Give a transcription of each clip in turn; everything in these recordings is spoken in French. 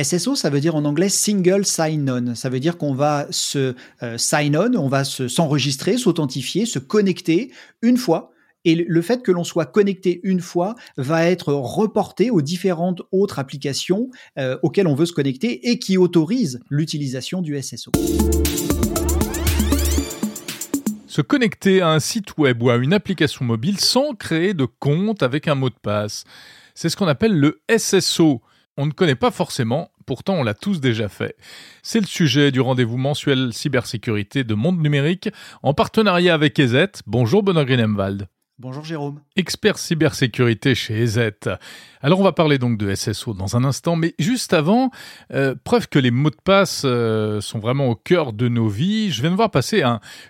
SSO, ça veut dire en anglais single sign-on. Ça veut dire qu'on va se euh, sign-on, on va s'enregistrer, s'authentifier, se connecter une fois. Et le fait que l'on soit connecté une fois va être reporté aux différentes autres applications euh, auxquelles on veut se connecter et qui autorisent l'utilisation du SSO. Se connecter à un site web ou à une application mobile sans créer de compte avec un mot de passe. C'est ce qu'on appelle le SSO on ne connaît pas forcément, pourtant on l'a tous déjà fait. C'est le sujet du rendez-vous mensuel cybersécurité de Monde Numérique en partenariat avec EZ. Bonjour Benoît Greenemwald. Bonjour Jérôme. Expert cybersécurité chez EZ. Alors on va parler donc de SSO dans un instant, mais juste avant, euh, preuve que les mots de passe euh, sont vraiment au cœur de nos vies, je viens de voir passer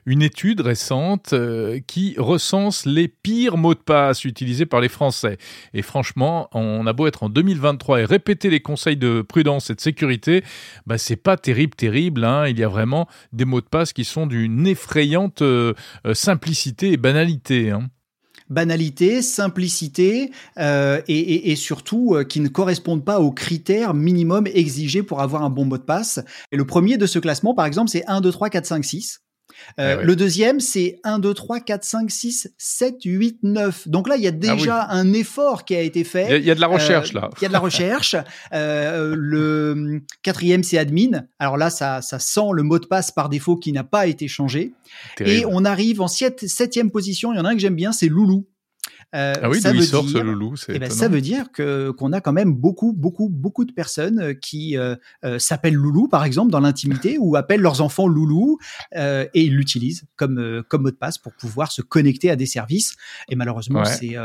une étude récente euh, qui recense les pires mots de passe utilisés par les Français. Et franchement, on a beau être en 2023 et répéter les conseils de prudence et de sécurité, bah c'est pas terrible, terrible. Hein. Il y a vraiment des mots de passe qui sont d'une effrayante simplicité et banalité. Hein banalité, simplicité euh, et, surtout euh, qui ne correspondent pas aux critères minimum exigés pour avoir un bon mot de passe. Et le premier de ce classement, par exemple, c'est 1, 2, 3, 4, 5, 6. Euh, eh le deuxième, c'est 1, 2, 3, 4, 5, 6, 7, 8, 9. Donc là, il y a ah déjà un effort qui a été fait. Il y, a de la recherche là. Il y a de la recherche. Euh, le quatrième, c'est admin. Alors là, ça, ça sent le mot de passe par défaut qui n'a pas été changé. Et on arrive en septième position. Il y en a un que j'aime bien, c'est Loulou. Euh, ah oui, ça veut sort dire, ce loulou eh ben, Ça veut dire que qu'on a quand même beaucoup, beaucoup, beaucoup de personnes euh, qui euh, s'appellent loulou, par exemple, dans l'intimité, ou appellent leurs enfants loulou, et ils l'utilisent comme comme mot de passe pour pouvoir se connecter à des services. Et malheureusement, c'est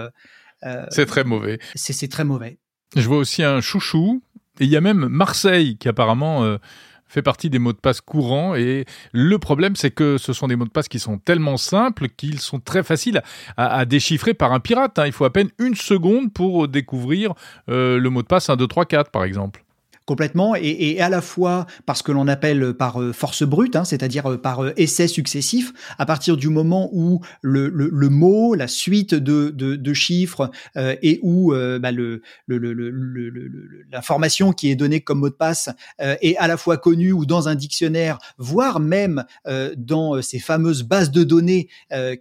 c'est très mauvais. C'est très mauvais. Je vois aussi un chouchou. Et il y a même Marseille qui apparemment fait partie des mots de passe courants et le problème c'est que ce sont des mots de passe qui sont tellement simples qu'ils sont très faciles à, déchiffrer par un pirate. Hein. Il faut à peine une seconde pour découvrir euh, le mot de passe 1, 2, 3, 4 par exemple complètement, et, à la fois par ce que l'on appelle par euh, force brute, hein, c'est-à-dire euh, par euh, essai successif, à partir du moment où le, le, mot, la suite de, de, chiffres et où bah, le, l'information qui est donnée comme mot de passe est à la fois connue ou dans un dictionnaire, voire même dans ces fameuses bases de données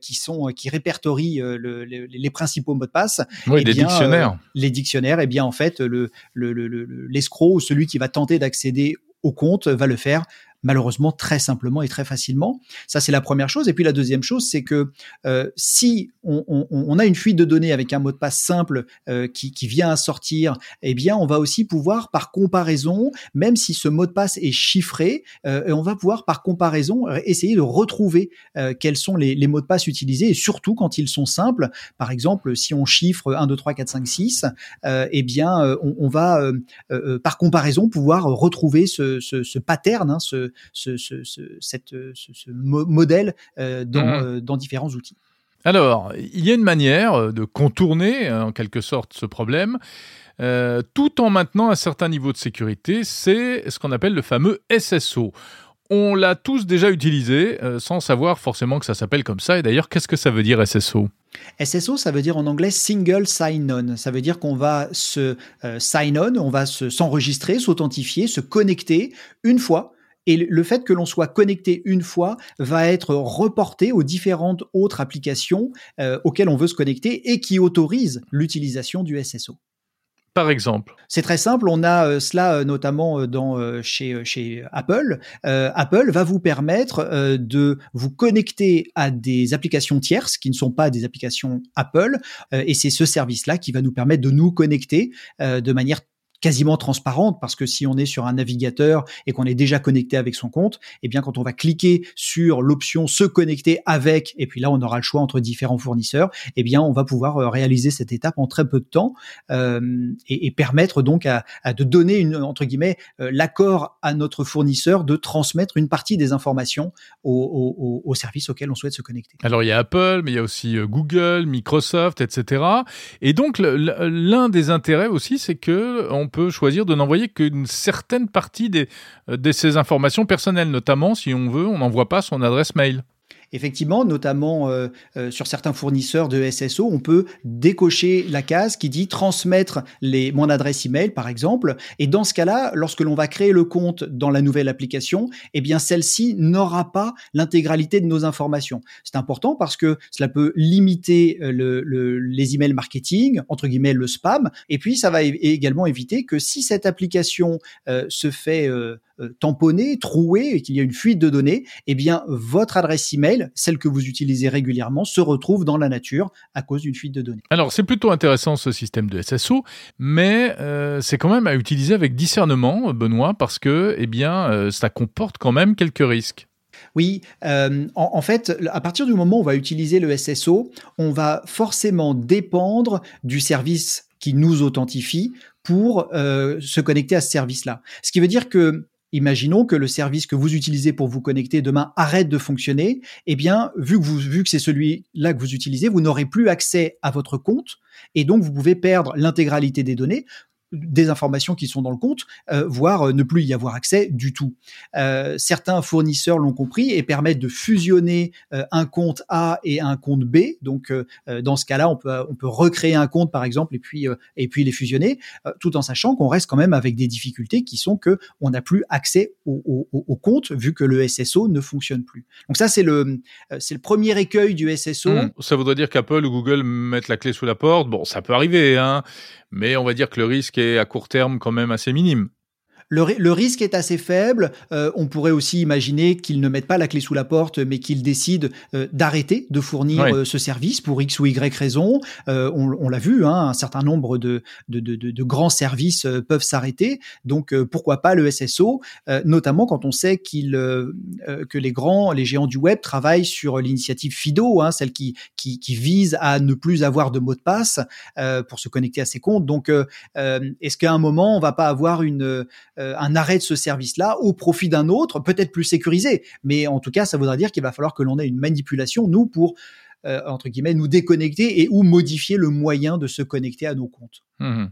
qui sont qui répertorient les principaux mots de passe. Oui, les dictionnaires. les dictionnaires, et eh bien en fait le l'escroc celui qui va tenter d'accéder au compte va le faire malheureusement très simplement et très facilement. Ça, c'est la première chose. Et puis la deuxième chose, c'est que euh, si on, a une fuite de données avec un mot de passe simple euh, qui, vient à sortir, eh bien, on va aussi pouvoir, par comparaison, même si ce mot de passe est chiffré, euh, on va pouvoir, par comparaison, essayer de retrouver quels sont les, mots de passe utilisés, et surtout quand ils sont simples. Par exemple, si on chiffre 1, 2, 3, 4, 5, 6, eh bien, on, va, par comparaison, pouvoir retrouver ce, pattern, hein, ce, ce, cette, modèle euh, dans, euh, dans différents outils. Alors, il y a une manière euh, de contourner en quelque sorte ce problème. tout en maintenant un certain niveau de sécurité, c'est ce qu'on appelle le fameux SSO. On l'a tous déjà utilisé sans savoir forcément que ça s'appelle comme ça. Et d'ailleurs, qu'est-ce que ça veut dire SSO SSO, ça veut dire en anglais single sign-on. Ça veut dire qu'on va se sign-on, on va s'enregistrer, s'authentifier, se connecter une fois et le fait que l'on soit connecté une fois va être reporté aux différentes autres applications euh, auxquelles on veut se connecter et qui autorisent l'utilisation du SSO. Par exemple C'est très simple, on a euh, cela euh, notamment dans, chez, chez Apple. Apple va vous permettre de vous connecter à des applications tierces qui ne sont pas des applications Apple, et c'est ce service-là qui va nous permettre de nous connecter de manière quasiment transparente parce que si on est sur un navigateur et qu'on est déjà connecté avec son compte, eh bien quand on va cliquer sur l'option se connecter avec et puis là on aura le choix entre différents fournisseurs, eh bien on va pouvoir euh, réaliser cette étape en très peu de temps euh, et, permettre donc à, de donner une entre guillemets euh, l'accord à notre fournisseur de transmettre une partie des informations au, au, service auquel on souhaite se connecter. Alors il y a Apple, mais il y a aussi Google, Microsoft, etc. Et donc l'un des intérêts aussi, c'est que on peut choisir de n'envoyer qu'une certaine partie euh, de ces informations personnelles, notamment si on veut, on n'envoie pas son adresse mail. Effectivement, notamment euh, euh, sur certains fournisseurs de SSO, on peut décocher la case qui dit transmettre les, mon adresse email, par exemple. Et dans ce cas-là, lorsque l'on va créer le compte dans la nouvelle application, eh bien, celle-ci n'aura pas l'intégralité de nos informations. C'est important parce que cela peut limiter euh, le, les emails marketing, entre guillemets, le spam. Et puis, ça va également éviter que si cette application se fait euh, tamponné, troué et qu'il y a une fuite de données, eh bien votre adresse email, celle que vous utilisez régulièrement, se retrouve dans la nature à cause d'une fuite de données. Alors c'est plutôt intéressant ce système de SSO, mais euh, c'est quand même à utiliser avec discernement, Benoît, parce que eh bien euh, ça comporte quand même quelques risques. Oui, en, fait, à partir du moment où on va utiliser le SSO, on va forcément dépendre du service qui nous authentifie pour se connecter à ce service-là. Ce qui veut dire que Imaginons que le service que vous utilisez pour vous connecter demain arrête de fonctionner. Eh bien, vu que vu que c'est celui-là que vous utilisez, vous n'aurez plus accès à votre compte et donc vous pouvez perdre l'intégralité des données des informations qui sont dans le compte, euh, voire euh, ne plus y avoir accès du tout. Euh, certains fournisseurs l'ont compris et permettent de fusionner un compte A et un compte B. Donc, dans ce cas-là, on peut, on peut recréer un compte, par exemple, et puis, et puis les fusionner, tout en sachant qu'on reste quand même avec des difficultés qui sont que on n'a plus accès au, au, compte vu que le SSO ne fonctionne plus. Donc ça, c'est le, c'est le premier écueil du SSO. Mmh. ça voudrait dire qu'Apple ou Google mettent la clé sous la porte. Bon, ça peut arriver, hein, mais on va dire que le risque est à court terme quand même assez minime. Le, risque est assez faible. Euh, on pourrait aussi imaginer qu'ils ne mettent pas la clé sous la porte, mais qu'ils décident euh, d'arrêter de fournir euh, ce service pour X ou Y raison. on, l'a vu, hein, un certain nombre de, de, de, de grands services peuvent s'arrêter. Donc pourquoi pas le SSO, notamment quand on sait qu'il que les grands, les géants du web travaillent sur l'initiative FIDO, hein, celle qui, qui, qui, vise à ne plus avoir de mot de passe pour se connecter à ses comptes. Donc est-ce qu'à un moment on va pas avoir une euh, un arrêt de ce service-là au profit d'un autre, peut-être plus sécurisé. Mais en tout cas, ça voudra dire qu'il va falloir que l'on ait une manipulation, nous, pour euh, entre guillemets, nous déconnecter et ou modifier le moyen de se connecter à nos comptes. Mmh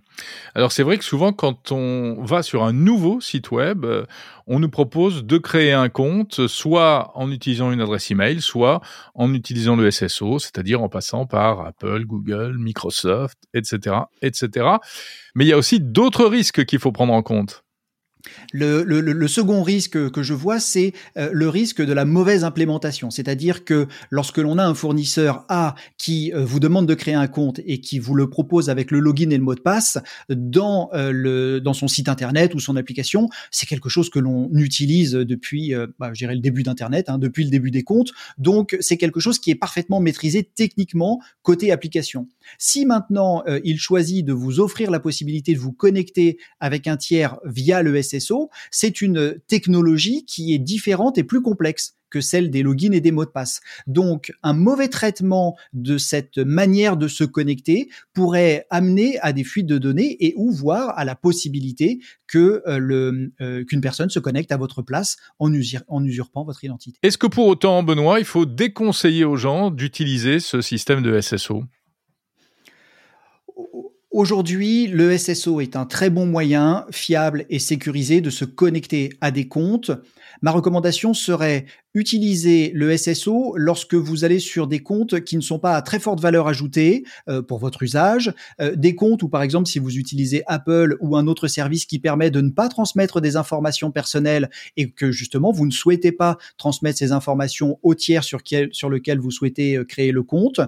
Alors c'est vrai que souvent quand on va sur un nouveau site web, euh, on nous propose de créer un compte, soit en utilisant une adresse email, soit en utilisant le SSO, c'est-à-dire en passant par Apple, Google, Microsoft, etc., etc. Mais il y a aussi d'autres risques qu'il faut prendre en compte. Le, second risque que je vois, c'est euh, le risque de la mauvaise implémentation. C'est-à-dire que lorsque l'on a un fournisseur A qui euh, vous demande de créer un compte et qui vous le propose avec le login et le mot de passe dans, euh, son site internet ou son application, c'est quelque chose que l'on utilise depuis, bah, le début d'Internet, hein, depuis le début des comptes. Donc, c'est quelque chose qui est parfaitement maîtrisé techniquement côté application. Si maintenant il choisit de vous offrir la possibilité de vous connecter avec un tiers via le SSO, c'est une technologie qui est différente et plus complexe que celle des logins et des mots de passe. Donc, un mauvais traitement de cette manière de se connecter pourrait amener à des fuites de données et ou voir à la possibilité euh, euh, qu'une personne se connecte à votre place en usurpant votre identité. Est-ce que pour autant, Benoît, il faut déconseiller aux gens d'utiliser ce système de SSO Aujourd'hui, le SSO est un très bon moyen, fiable et sécurisé de se connecter à des comptes. Ma recommandation serait Utilisez le SSO lorsque vous allez sur des comptes qui ne sont pas à très forte valeur ajoutée euh, pour votre usage, euh, des comptes où par exemple si vous utilisez Apple ou un autre service qui permet de ne pas transmettre des informations personnelles et que justement vous ne souhaitez pas transmettre ces informations au tiers sur, sur lequel vous souhaitez euh, créer le compte.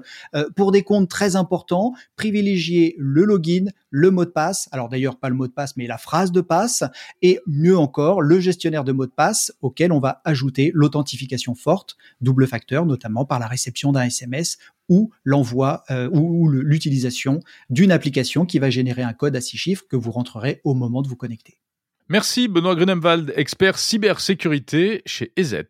pour des comptes très importants, privilégiez le login, le mot de passe, alors d'ailleurs pas le mot de passe mais la phrase de passe et mieux encore le gestionnaire de mot de passe auquel on va ajouter l'authentification forte, double facteur, notamment par la réception d'un SMS ou l'envoi euh, ou, l'utilisation d'une application qui va générer un code à six chiffres que vous rentrerez au moment de vous connecter. Merci Benoît Grunemwald, expert cybersécurité chez EZ.